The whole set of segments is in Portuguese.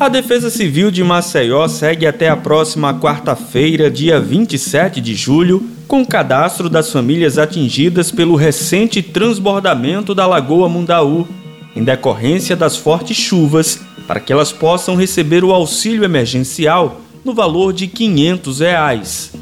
A Defesa Civil de Maceió segue até a próxima quarta-feira, dia 27 de julho, com o cadastro das famílias atingidas pelo recente transbordamento da Lagoa Mundaú, em decorrência das fortes chuvas, para que elas possam receber o auxílio emergencial no valor de 500 reais.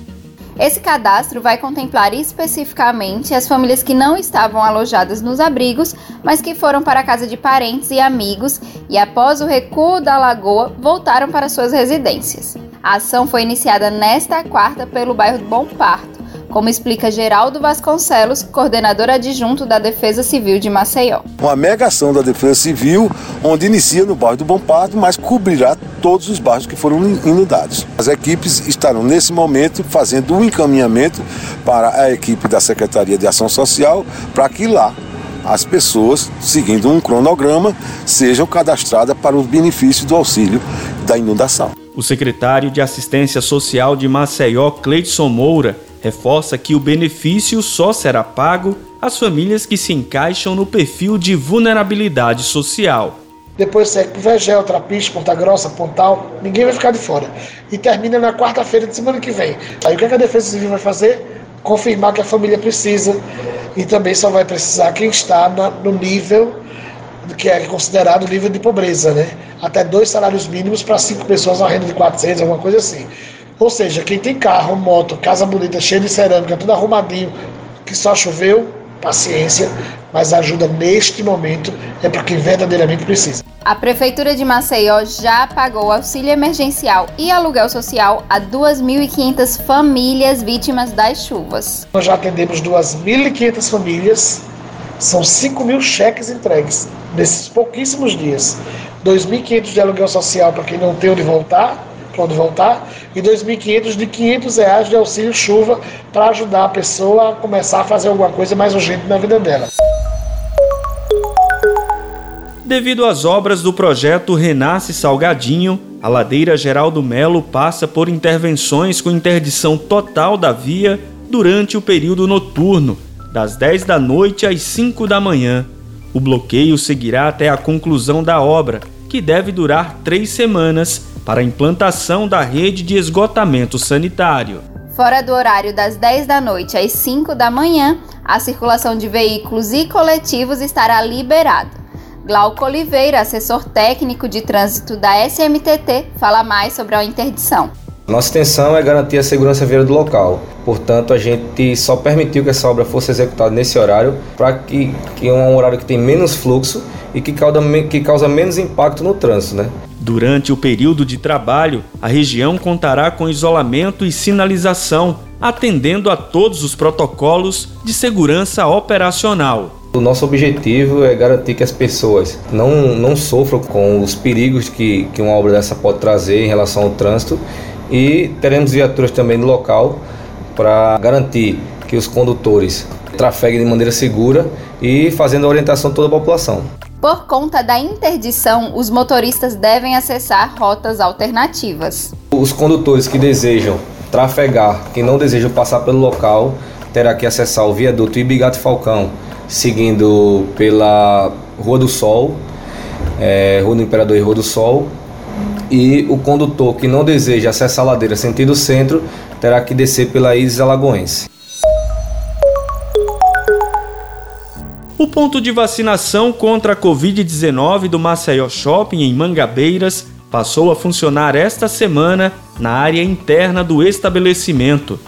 Esse cadastro vai contemplar especificamente as famílias que não estavam alojadas nos abrigos, mas que foram para a casa de parentes e amigos e, após o recuo da lagoa, voltaram para suas residências. A ação foi iniciada nesta quarta pelo bairro Bom Parto como explica Geraldo Vasconcelos, coordenador adjunto da Defesa Civil de Maceió. Uma mega ação da Defesa Civil, onde inicia no bairro do Bom Parto, mas cobrirá todos os bairros que foram inundados. As equipes estarão nesse momento fazendo um encaminhamento para a equipe da Secretaria de Ação Social para que lá as pessoas, seguindo um cronograma, sejam cadastradas para os benefícios do auxílio da inundação. O secretário de Assistência Social de Maceió, Cleidson Moura, reforça que o benefício só será pago às famílias que se encaixam no perfil de vulnerabilidade social. Depois segue para Vegel, Trapiche, Ponta Grossa, Pontal, ninguém vai ficar de fora. E termina na quarta-feira de semana que vem. Aí o que a Defesa Civil vai fazer? Confirmar que a família precisa e também só vai precisar quem está no nível que é considerado nível de pobreza, né? Até dois salários mínimos para cinco pessoas, uma renda de 400, alguma coisa assim. Ou seja, quem tem carro, moto, casa bonita, cheia de cerâmica, tudo arrumadinho, que só choveu, paciência, mas ajuda neste momento é para quem verdadeiramente precisa. A Prefeitura de Maceió já pagou auxílio emergencial e aluguel social a 2.500 famílias vítimas das chuvas. Nós já atendemos 2.500 famílias, são 5 mil cheques entregues nesses pouquíssimos dias. 2.500 de aluguel social para quem não tem onde voltar, quando voltar, e 2.500 de 500 reais de auxílio chuva para ajudar a pessoa a começar a fazer alguma coisa mais urgente na vida dela. Devido às obras do projeto Renasce Salgadinho, a ladeira Geral do Melo passa por intervenções com interdição total da via durante o período noturno, das 10 da noite às 5 da manhã. O bloqueio seguirá até a conclusão da obra, que deve durar três semanas para a implantação da rede de esgotamento sanitário. Fora do horário das 10 da noite às 5 da manhã, a circulação de veículos e coletivos estará liberada. Glauco Oliveira, assessor técnico de trânsito da SMTT, fala mais sobre a interdição. Nossa intenção é garantir a segurança viária do local. Portanto, a gente só permitiu que essa obra fosse executada nesse horário para que, que é um horário que tem menos fluxo e que causa, que causa menos impacto no trânsito, né? Durante o período de trabalho, a região contará com isolamento e sinalização, atendendo a todos os protocolos de segurança operacional. O nosso objetivo é garantir que as pessoas não, não sofram com os perigos que, que uma obra dessa pode trazer em relação ao trânsito e teremos viaturas também no local para garantir que os condutores trafeguem de maneira segura e fazendo a orientação toda a população. Por conta da interdição, os motoristas devem acessar rotas alternativas. Os condutores que desejam trafegar, que não desejam passar pelo local, terá que acessar o viaduto Ibigato Falcão, seguindo pela Rua do Sol, é, Rua do Imperador e Rua do Sol. E o condutor que não deseja acessar a ladeira sentido centro, terá que descer pela Isis Alagoense. O ponto de vacinação contra a Covid-19 do Maceió Shopping em Mangabeiras passou a funcionar esta semana na área interna do estabelecimento.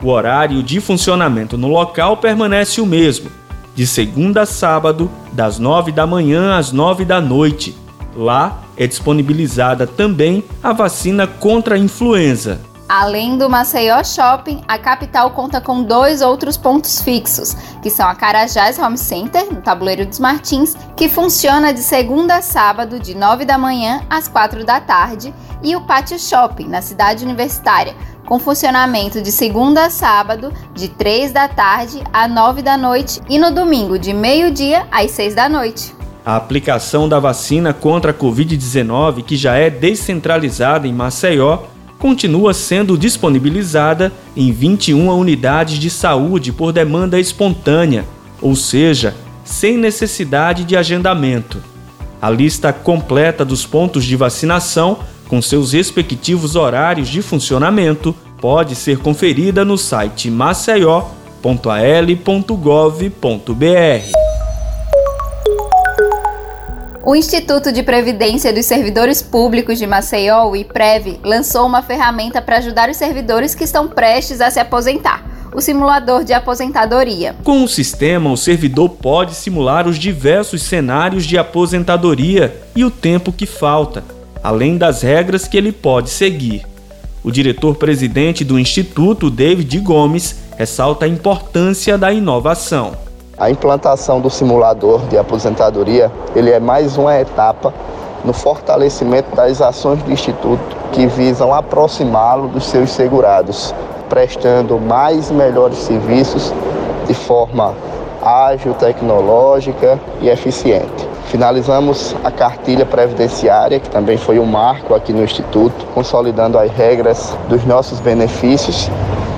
O horário de funcionamento no local permanece o mesmo, de segunda a sábado, das 9 da manhã às 9 da noite. Lá é disponibilizada também a vacina contra a influenza. Além do Maceió Shopping, a capital conta com dois outros pontos fixos, que são a Carajás Home Center, no Tabuleiro dos Martins, que funciona de segunda a sábado, de 9 da manhã às 4 da tarde, e o Pátio Shopping, na cidade universitária, com funcionamento de segunda a sábado, de 3 da tarde a 9 da noite, e no domingo, de meio-dia às 6 da noite. A aplicação da vacina contra a Covid-19, que já é descentralizada em Maceió, continua sendo disponibilizada em 21 unidades de saúde por demanda espontânea, ou seja, sem necessidade de agendamento. A lista completa dos pontos de vacinação, com seus respectivos horários de funcionamento, pode ser conferida no site maceió.al.gov.br. O Instituto de Previdência dos Servidores Públicos de Maceió, o IPREV, lançou uma ferramenta para ajudar os servidores que estão prestes a se aposentar o simulador de aposentadoria. Com o sistema, o servidor pode simular os diversos cenários de aposentadoria e o tempo que falta, além das regras que ele pode seguir. O diretor-presidente do Instituto, David Gomes, ressalta a importância da inovação. A implantação do simulador de aposentadoria, ele é mais uma etapa no fortalecimento das ações do Instituto que visam aproximá-lo dos seus segurados, prestando mais e melhores serviços de forma ágil, tecnológica e eficiente. Finalizamos a cartilha previdenciária, que também foi um marco aqui no Instituto, consolidando as regras dos nossos benefícios.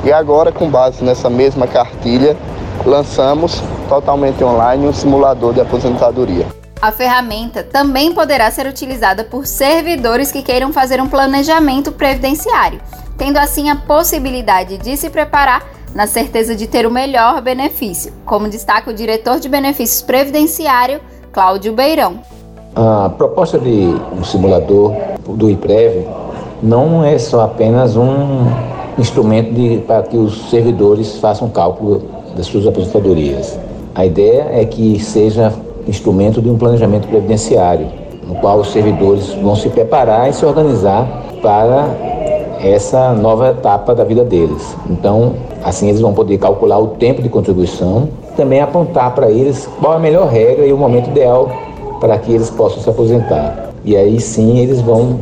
E agora, com base nessa mesma cartilha, lançamos totalmente online um simulador de aposentadoria. A ferramenta também poderá ser utilizada por servidores que queiram fazer um planejamento previdenciário, tendo assim a possibilidade de se preparar na certeza de ter o melhor benefício, como destaca o diretor de benefícios previdenciário, Cláudio Beirão. A proposta de um simulador do IPREV não é só apenas um instrumento de, para que os servidores façam cálculo das suas aposentadorias. A ideia é que seja instrumento de um planejamento previdenciário, no qual os servidores vão se preparar e se organizar para essa nova etapa da vida deles. Então, assim eles vão poder calcular o tempo de contribuição, também apontar para eles qual é a melhor regra e o momento ideal para que eles possam se aposentar. E aí sim eles vão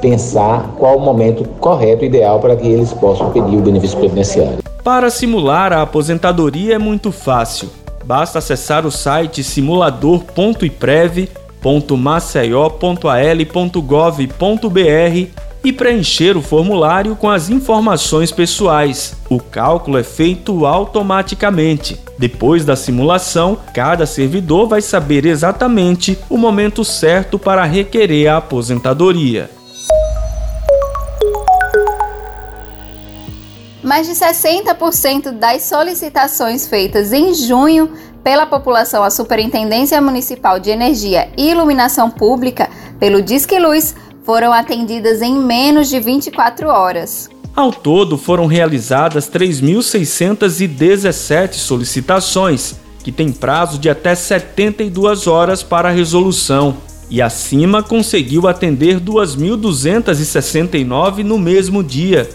pensar qual o momento correto e ideal para que eles possam pedir o benefício previdenciário. Para simular a aposentadoria é muito fácil. Basta acessar o site simulador.iprev.maceió.al.gov.br e preencher o formulário com as informações pessoais. O cálculo é feito automaticamente. Depois da simulação, cada servidor vai saber exatamente o momento certo para requerer a aposentadoria. Mais de 60% das solicitações feitas em junho pela população à Superintendência Municipal de Energia e Iluminação Pública pelo Disque Luz foram atendidas em menos de 24 horas. Ao todo, foram realizadas 3.617 solicitações, que têm prazo de até 72 horas para resolução, e acima conseguiu atender 2.269 no mesmo dia,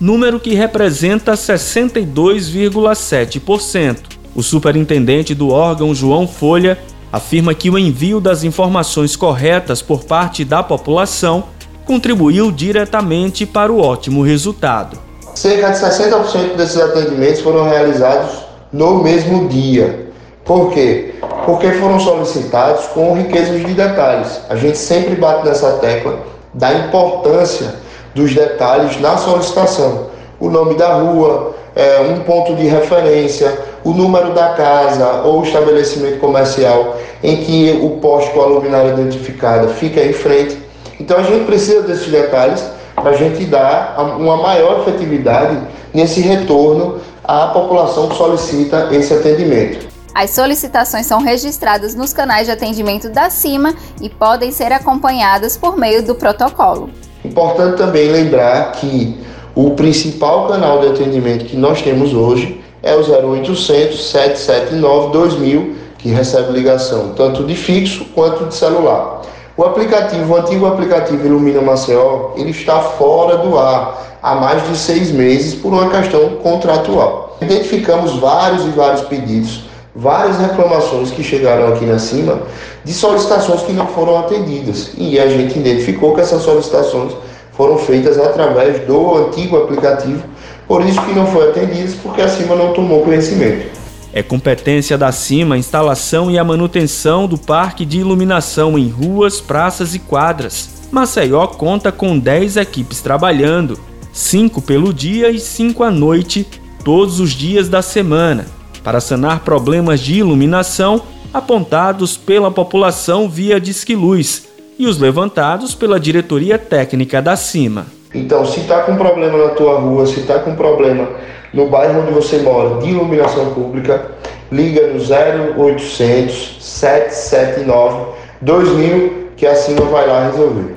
número que representa 62,7%. O superintendente do órgão, João Folha, afirma que o envio das informações corretas por parte da população contribuiu diretamente para o ótimo resultado. Cerca de 60% desses atendimentos foram realizados no mesmo dia. Por quê? Porque foram solicitados com riqueza de detalhes. A gente sempre bate nessa tecla da importância dos detalhes na solicitação. O nome da rua, é, um ponto de referência, o número da casa ou estabelecimento comercial em que o poste com a luminária identificada fica em frente. Então a gente precisa desses detalhes para a gente dar uma maior efetividade nesse retorno à população que solicita esse atendimento. As solicitações são registradas nos canais de atendimento da CIMA e podem ser acompanhadas por meio do protocolo. Importante também lembrar que o principal canal de atendimento que nós temos hoje é o 0800 779 2000, que recebe ligação tanto de fixo quanto de celular. O aplicativo, o antigo aplicativo Ilumina Maceió, ele está fora do ar há mais de seis meses por uma questão contratual. Identificamos vários e vários pedidos, várias reclamações que chegaram aqui na cima de solicitações que não foram atendidas. E a gente identificou que essas solicitações foram feitas através do antigo aplicativo, por isso que não foi atendidas, porque a CIMA não tomou conhecimento. É competência da CIMA a instalação e a manutenção do parque de iluminação em ruas, praças e quadras. Maceió conta com 10 equipes trabalhando, 5 pelo dia e 5 à noite, todos os dias da semana. Para sanar problemas de iluminação, apontados pela população via Disque Luz e os levantados pela diretoria técnica da CIMA. Então, se está com problema na tua rua, se está com problema no bairro onde você mora de iluminação pública, liga no 0800 779 2000 que a CIMA vai lá resolver.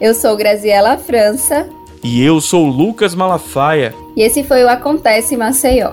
Eu sou Graziela França. E eu sou Lucas Malafaia. E esse foi o Acontece Maceió.